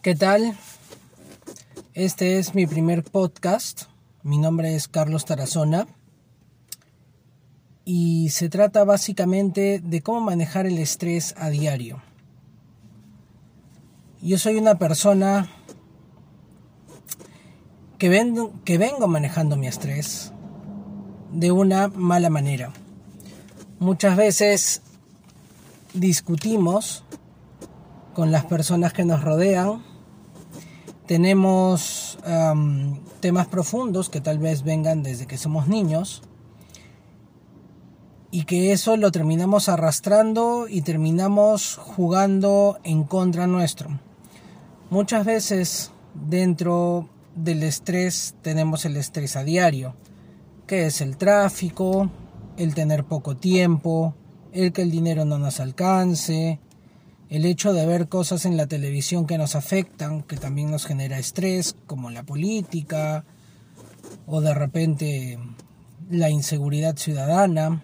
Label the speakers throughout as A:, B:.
A: ¿Qué tal? Este es mi primer podcast. Mi nombre es Carlos Tarazona. Y se trata básicamente de cómo manejar el estrés a diario. Yo soy una persona que, vengo, que vengo manejando mi estrés de una mala manera. Muchas veces discutimos con las personas que nos rodean. Tenemos temas profundos que tal vez vengan desde que somos niños y que eso lo terminamos arrastrando y terminamos jugando en contra nuestro. Muchas veces dentro del estrés tenemos el estrés a diario, que es el tráfico, el tener poco tiempo, el que el dinero no nos alcance, el hecho de ver cosas en la televisión que nos afectan, que también nos genera estrés, como la política, o de repente la inseguridad ciudadana.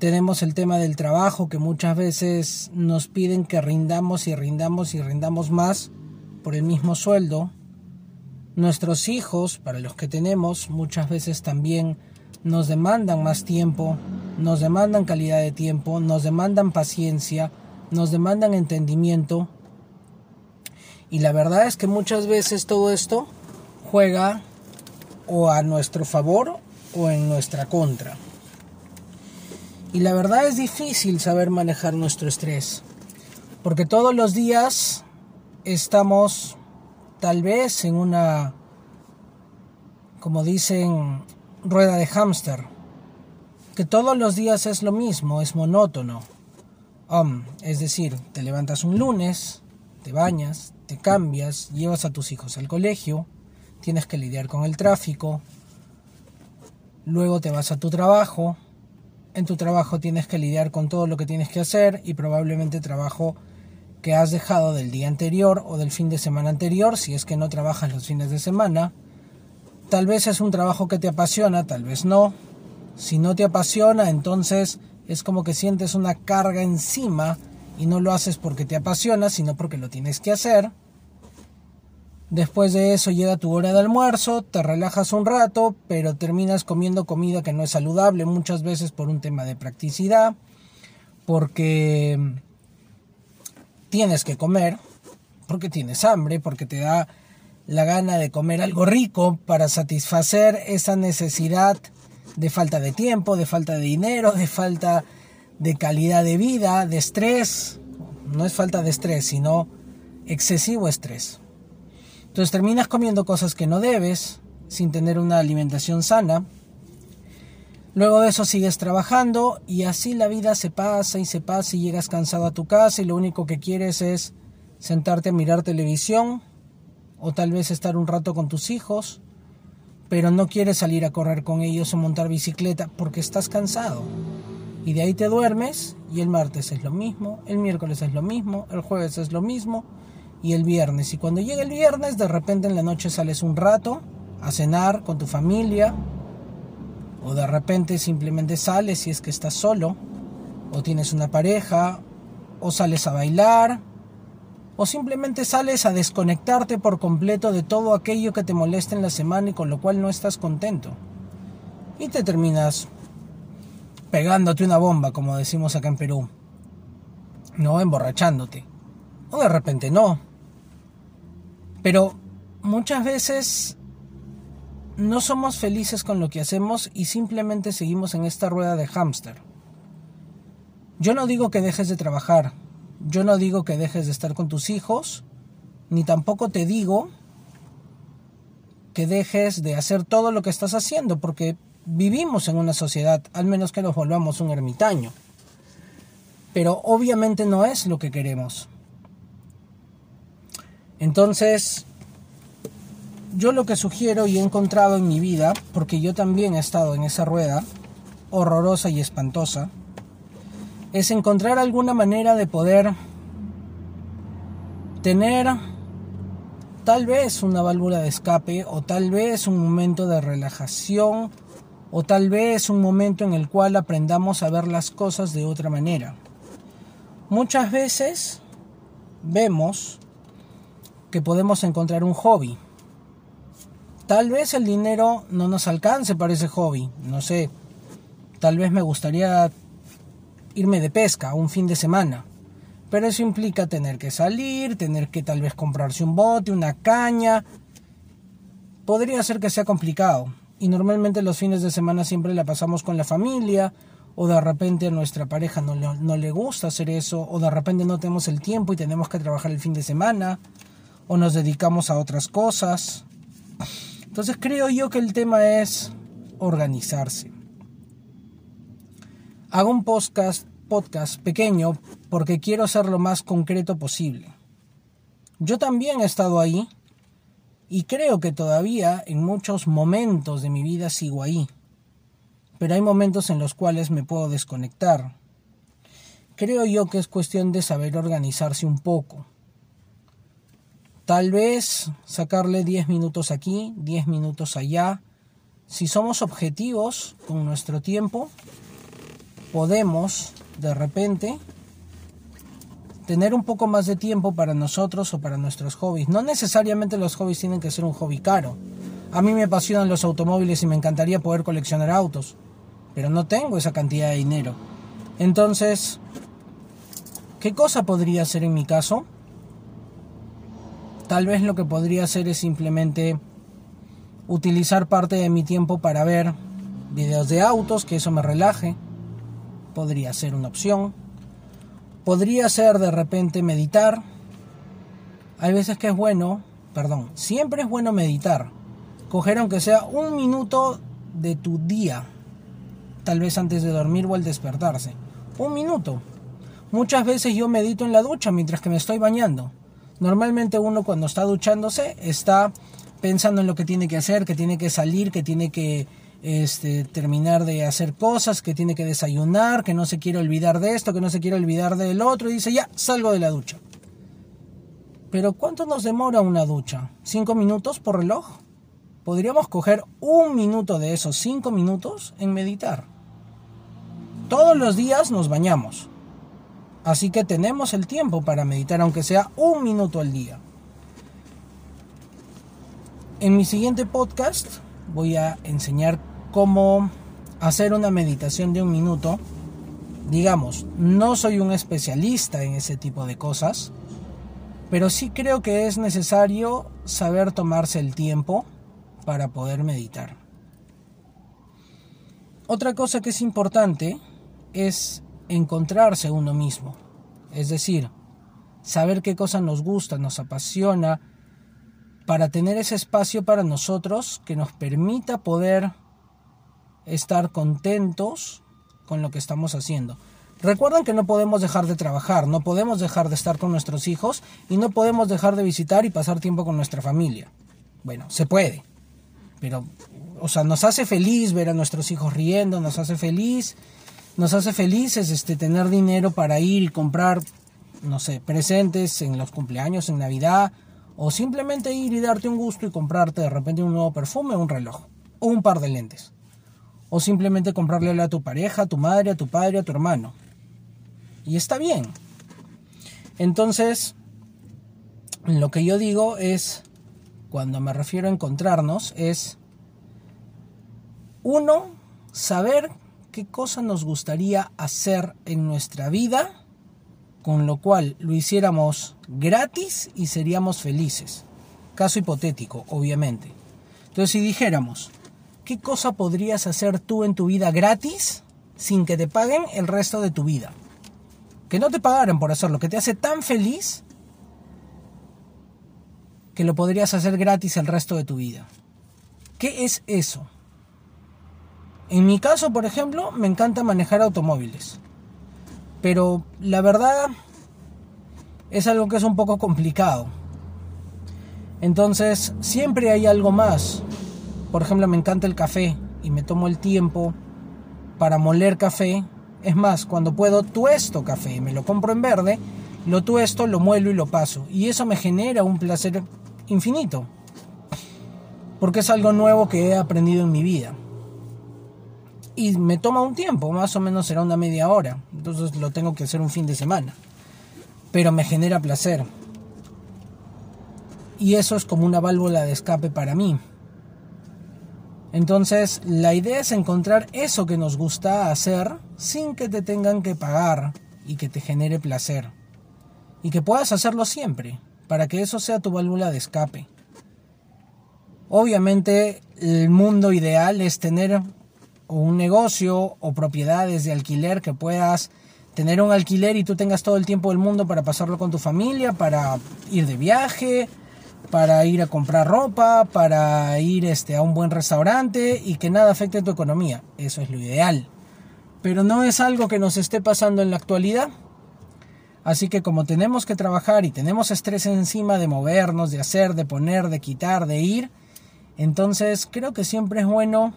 A: Tenemos el tema del trabajo, que muchas veces nos piden que rindamos y rindamos y rindamos más por el mismo sueldo. Nuestros hijos, para los que tenemos, muchas veces también nos demandan más tiempo, nos demandan calidad de tiempo, nos demandan paciencia, nos demandan entendimiento. Y la verdad es que muchas veces todo esto juega o a nuestro favor o en nuestra contra. Y la verdad es difícil saber manejar nuestro estrés, porque todos los días estamos tal vez en una, como dicen, rueda de hámster, que todos los días es lo mismo, es monótono. Es decir, te levantas un lunes, te bañas, te cambias, llevas a tus hijos al colegio, tienes que lidiar con el tráfico, luego te vas a tu trabajo, en tu trabajo tienes que lidiar con todo lo que tienes que hacer y probablemente trabajo que has dejado del día anterior o del fin de semana anterior, si es que no trabajas los fines de semana. Tal vez es un trabajo que te apasiona, tal vez no. Si no te apasiona, entonces es como que sientes una carga encima y no lo haces porque te apasiona, sino porque lo tienes que hacer. Después de eso llega tu hora de almuerzo, te relajas un rato, pero terminas comiendo comida que no es saludable muchas veces por un tema de practicidad, porque tienes que comer, porque tienes hambre, porque te da la gana de comer algo rico para satisfacer esa necesidad de falta de tiempo, de falta de dinero, de falta de calidad de vida, de estrés. No es falta de estrés, sino excesivo estrés. Entonces terminas comiendo cosas que no debes, sin tener una alimentación sana. Luego de eso sigues trabajando y así la vida se pasa y se pasa y llegas cansado a tu casa y lo único que quieres es sentarte a mirar televisión o tal vez estar un rato con tus hijos pero no quieres salir a correr con ellos o montar bicicleta porque estás cansado. Y de ahí te duermes y el martes es lo mismo, el miércoles es lo mismo, el jueves es lo mismo y el viernes. Y cuando llega el viernes, de repente en la noche sales un rato a cenar con tu familia o de repente simplemente sales si es que estás solo o tienes una pareja o sales a bailar o simplemente sales a desconectarte por completo de todo aquello que te molesta en la semana y con lo cual no estás contento. Y te terminas pegándote una bomba, como decimos acá en Perú. No emborrachándote. O de repente no. Pero muchas veces no somos felices con lo que hacemos y simplemente seguimos en esta rueda de hámster. Yo no digo que dejes de trabajar, yo no digo que dejes de estar con tus hijos, ni tampoco te digo que dejes de hacer todo lo que estás haciendo, porque vivimos en una sociedad, al menos que nos volvamos un ermitaño. Pero obviamente no es lo que queremos. Entonces, yo lo que sugiero y he encontrado en mi vida, porque yo también he estado en esa rueda horrorosa y espantosa, es encontrar alguna manera de poder tener tal vez una válvula de escape o tal vez un momento de relajación o tal vez un momento en el cual aprendamos a ver las cosas de otra manera. Muchas veces vemos que podemos encontrar un hobby. Tal vez el dinero no nos alcance para ese hobby, no sé. Tal vez me gustaría irme de pesca un fin de semana. Pero eso implica tener que salir, tener que tal vez comprarse un bote, una caña. Podría ser que sea complicado. Y normalmente los fines de semana siempre la pasamos con la familia. O de repente a nuestra pareja no le, no le gusta hacer eso. O de repente no tenemos el tiempo y tenemos que trabajar el fin de semana. O nos dedicamos a otras cosas. Entonces creo yo que el tema es organizarse. Hago un podcast, podcast pequeño porque quiero ser lo más concreto posible. Yo también he estado ahí y creo que todavía en muchos momentos de mi vida sigo ahí. Pero hay momentos en los cuales me puedo desconectar. Creo yo que es cuestión de saber organizarse un poco. Tal vez sacarle 10 minutos aquí, 10 minutos allá. Si somos objetivos con nuestro tiempo, podemos de repente tener un poco más de tiempo para nosotros o para nuestros hobbies. No necesariamente los hobbies tienen que ser un hobby caro. A mí me apasionan los automóviles y me encantaría poder coleccionar autos, pero no tengo esa cantidad de dinero. Entonces, ¿qué cosa podría ser en mi caso? Tal vez lo que podría hacer es simplemente utilizar parte de mi tiempo para ver videos de autos, que eso me relaje podría ser una opción. Podría ser de repente meditar. Hay veces que es bueno, perdón, siempre es bueno meditar. Coger aunque sea un minuto de tu día, tal vez antes de dormir o al despertarse. Un minuto. Muchas veces yo medito en la ducha mientras que me estoy bañando. Normalmente uno cuando está duchándose está pensando en lo que tiene que hacer, que tiene que salir, que tiene que este, terminar de hacer cosas, que tiene que desayunar, que no se quiere olvidar de esto, que no se quiere olvidar del otro, y dice, ya, salgo de la ducha. Pero ¿cuánto nos demora una ducha? ¿Cinco minutos por reloj? Podríamos coger un minuto de esos cinco minutos en meditar. Todos los días nos bañamos. Así que tenemos el tiempo para meditar, aunque sea un minuto al día. En mi siguiente podcast voy a enseñar cómo hacer una meditación de un minuto. Digamos, no soy un especialista en ese tipo de cosas, pero sí creo que es necesario saber tomarse el tiempo para poder meditar. Otra cosa que es importante es encontrarse uno mismo, es decir, saber qué cosa nos gusta, nos apasiona, para tener ese espacio para nosotros que nos permita poder estar contentos con lo que estamos haciendo. Recuerden que no podemos dejar de trabajar, no podemos dejar de estar con nuestros hijos y no podemos dejar de visitar y pasar tiempo con nuestra familia. Bueno, se puede, pero, o sea, nos hace feliz ver a nuestros hijos riendo, nos hace feliz, nos hace felices este, tener dinero para ir y comprar, no sé, presentes en los cumpleaños, en Navidad, o simplemente ir y darte un gusto y comprarte de repente un nuevo perfume, un reloj, o un par de lentes o simplemente comprarle a tu pareja, a tu madre, a tu padre, a tu hermano. Y está bien. Entonces, lo que yo digo es, cuando me refiero a encontrarnos, es, uno, saber qué cosa nos gustaría hacer en nuestra vida, con lo cual lo hiciéramos gratis y seríamos felices. Caso hipotético, obviamente. Entonces, si dijéramos, ¿qué cosa podrías hacer tú en tu vida gratis sin que te paguen el resto de tu vida? Que no te pagaran por hacerlo, que te hace tan feliz que lo podrías hacer gratis el resto de tu vida. ¿Qué es eso? En mi caso, por ejemplo, me encanta manejar automóviles. Pero la verdad es algo que es un poco complicado. Entonces, siempre hay algo más por ejemplo, me encanta el café y me tomo el tiempo para moler café. Es más, cuando puedo tuesto café, me lo compro en verde, lo tuesto, lo muelo y lo paso. Y eso me genera un placer infinito. Porque es algo nuevo que he aprendido en mi vida. Y me toma un tiempo, más o menos será una media hora. Entonces lo tengo que hacer un fin de semana. Pero me genera placer. Y eso es como una válvula de escape para mí. Entonces, la idea es encontrar eso que nos gusta hacer sin que te tengan que pagar y que te genere placer. Y que puedas hacerlo siempre, para que eso sea tu válvula de escape. Obviamente, el mundo ideal es tener un negocio o propiedades de alquiler que puedas tener un alquiler y tú tengas todo el tiempo del mundo para pasarlo con tu familia, para ir de viaje, para ir a comprar ropa, para ir este, a un buen restaurante y que nada afecte tu economía. Eso es lo ideal. Pero no es algo que nos esté pasando en la actualidad. Así que como tenemos que trabajar y tenemos estrés encima de movernos, de hacer, de poner, de quitar, de ir, entonces creo que siempre es bueno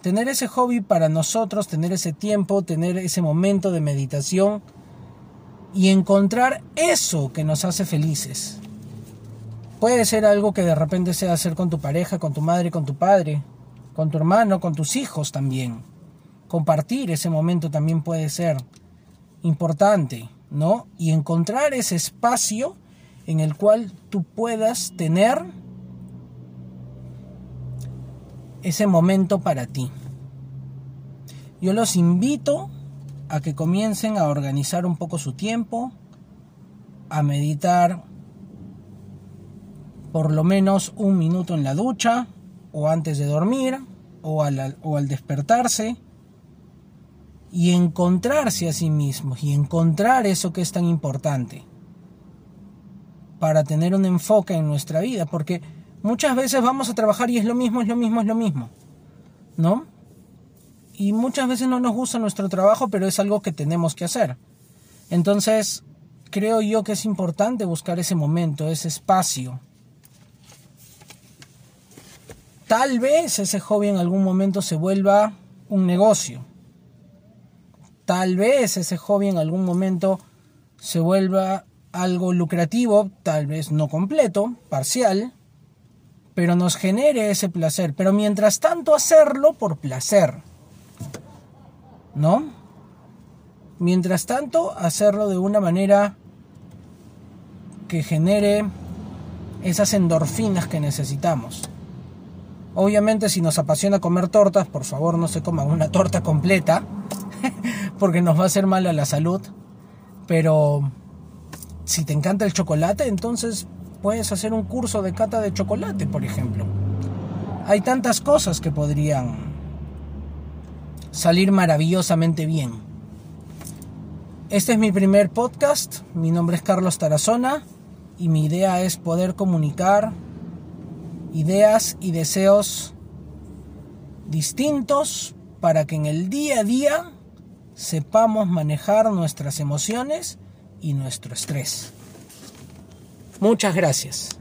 A: tener ese hobby para nosotros, tener ese tiempo, tener ese momento de meditación y encontrar eso que nos hace felices. Puede ser algo que de repente sea hacer con tu pareja, con tu madre, con tu padre, con tu hermano, con tus hijos también. Compartir ese momento también puede ser importante, ¿no? Y encontrar ese espacio en el cual tú puedas tener ese momento para ti. Yo los invito a que comiencen a organizar un poco su tiempo, a meditar por lo menos un minuto en la ducha o antes de dormir o al, o al despertarse y encontrarse a sí mismos y encontrar eso que es tan importante para tener un enfoque en nuestra vida, porque muchas veces vamos a trabajar y es lo mismo, es lo mismo, es lo mismo, ¿no? Y muchas veces no nos gusta nuestro trabajo, pero es algo que tenemos que hacer. Entonces, creo yo que es importante buscar ese momento, ese espacio. Tal vez ese hobby en algún momento se vuelva un negocio. Tal vez ese hobby en algún momento se vuelva algo lucrativo, tal vez no completo, parcial, pero nos genere ese placer. Pero mientras tanto hacerlo por placer. ¿No? Mientras tanto hacerlo de una manera que genere esas endorfinas que necesitamos. Obviamente si nos apasiona comer tortas, por favor no se coman una torta completa, porque nos va a hacer mal a la salud. Pero si te encanta el chocolate, entonces puedes hacer un curso de cata de chocolate, por ejemplo. Hay tantas cosas que podrían salir maravillosamente bien. Este es mi primer podcast, mi nombre es Carlos Tarazona y mi idea es poder comunicar ideas y deseos distintos para que en el día a día sepamos manejar nuestras emociones y nuestro estrés. Muchas gracias.